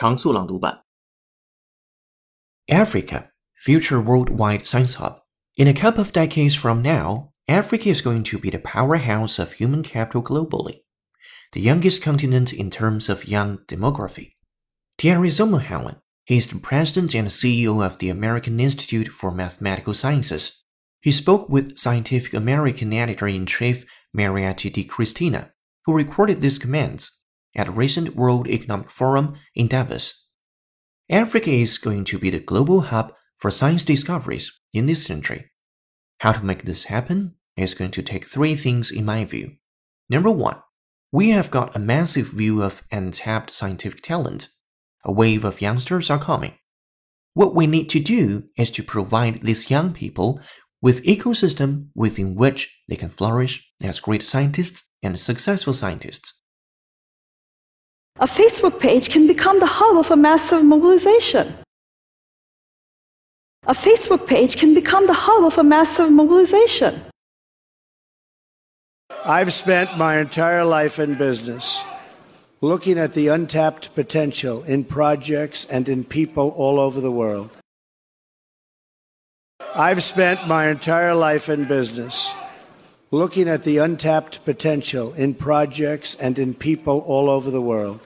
常速朗读版。Africa, future worldwide science hub. In a couple of decades from now, Africa is going to be the powerhouse of human capital globally, the youngest continent in terms of young demography. Thierry Zomahoun, he is the president and CEO of the African Institute for Mathematical Sciences. He spoke with Scientific American editor in chief Mariette DiChristina, who recorded these comments at a recent World Economic Forum in Davos. Africa is going to be the global hub for science discoveries in this century. How to make this happen is going to take three things in my view. Number one, we have got a massive view of untapped scientific talent. A wave of youngsters are coming. What we need to do is to provide these young people with ecosystem within which they can flourish as great scientists and successful scientists. A Facebook page can become the hub of a massive mobilization. A Facebook page can become the hub of a massive mobilization. I've spent my entire life in business looking at the untapped potential in projects and in people all over the world. I've spent my entire life in business looking at the untapped potential in projects and in people all over the world.